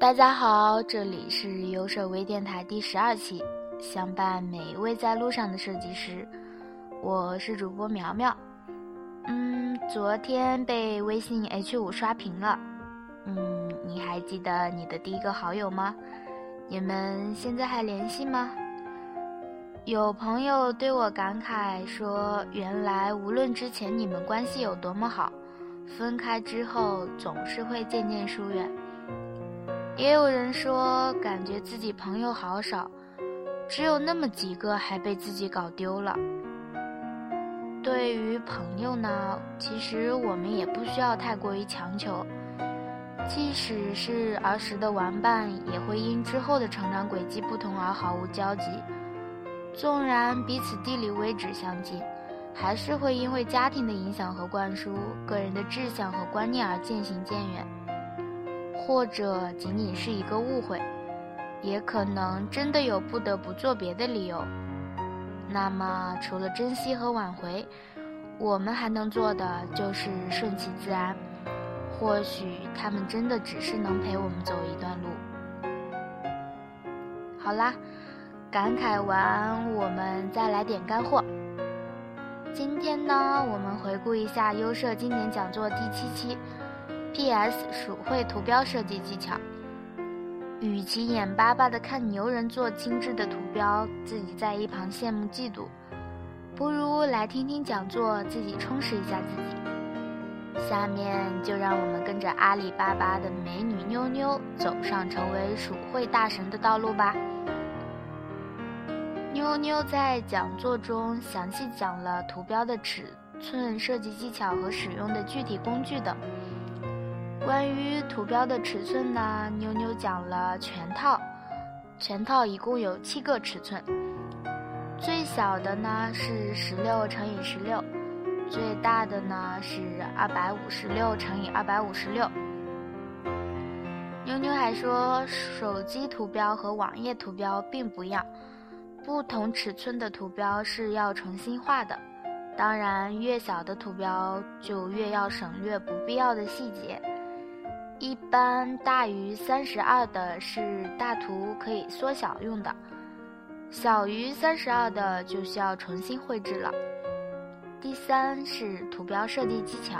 大家好，这里是优设微电台第十二期，相伴每一位在路上的设计师，我是主播苗苗。嗯，昨天被微信 H 五刷屏了。嗯，你还记得你的第一个好友吗？你们现在还联系吗？有朋友对我感慨说：“原来无论之前你们关系有多么好，分开之后总是会渐渐疏远。”也有人说，感觉自己朋友好少，只有那么几个，还被自己搞丢了。对于朋友呢，其实我们也不需要太过于强求。即使是儿时的玩伴，也会因之后的成长轨迹不同而毫无交集。纵然彼此地理位置相近，还是会因为家庭的影响和灌输、个人的志向和观念而渐行渐远。或者仅仅是一个误会，也可能真的有不得不做别的理由。那么，除了珍惜和挽回，我们还能做的就是顺其自然。或许他们真的只是能陪我们走一段路。好啦，感慨完，我们再来点干货。今天呢，我们回顾一下优设经典讲座第七期。P.S. 鼠绘图标设计技巧。与其眼巴巴地看牛人做精致的图标，自己在一旁羡慕嫉妒，不如来听听讲座，自己充实一下自己。下面就让我们跟着阿里巴巴的美女妞妞走上成为鼠绘大神的道路吧。妞妞在讲座中详细讲了图标的尺寸、设计技巧和使用的具体工具等。关于图标的尺寸呢，妞妞讲了全套，全套一共有七个尺寸，最小的呢是十六乘以十六，最大的呢是二百五十六乘以二百五十六。妞妞还说，手机图标和网页图标并不一样，不同尺寸的图标是要重新画的，当然越小的图标就越要省略不必要的细节。一般大于三十二的是大图可以缩小用的，小于三十二的就需要重新绘制了。第三是图标设计技巧。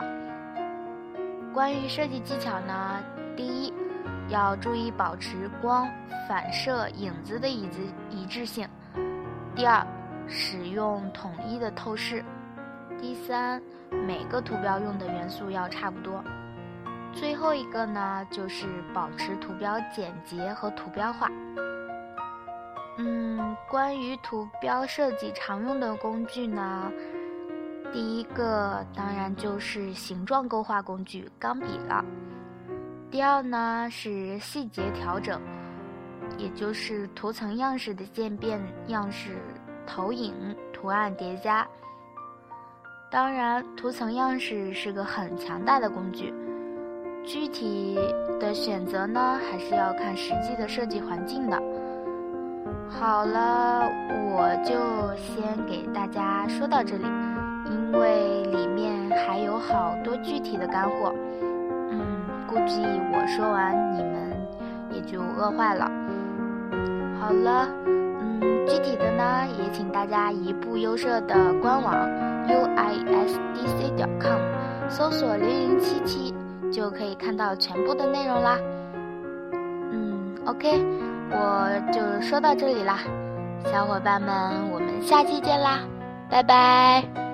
关于设计技巧呢，第一要注意保持光、反射、影子的椅子一致性；第二，使用统一的透视；第三，每个图标用的元素要差不多。最后一个呢，就是保持图标简洁和图标化。嗯，关于图标设计常用的工具呢，第一个当然就是形状勾画工具钢笔了。第二呢是细节调整，也就是图层样式的渐变样式、投影、图案叠加。当然，图层样式是个很强大的工具。具体的选择呢，还是要看实际的设计环境的。好了，我就先给大家说到这里，因为里面还有好多具体的干货。嗯，估计我说完你们也就饿坏了。好了，嗯，具体的呢，也请大家移步优设的官网 u i s d c 点 com，搜索零零七七。就可以看到全部的内容啦。嗯，OK，我就说到这里啦，小伙伴们，我们下期见啦，拜拜。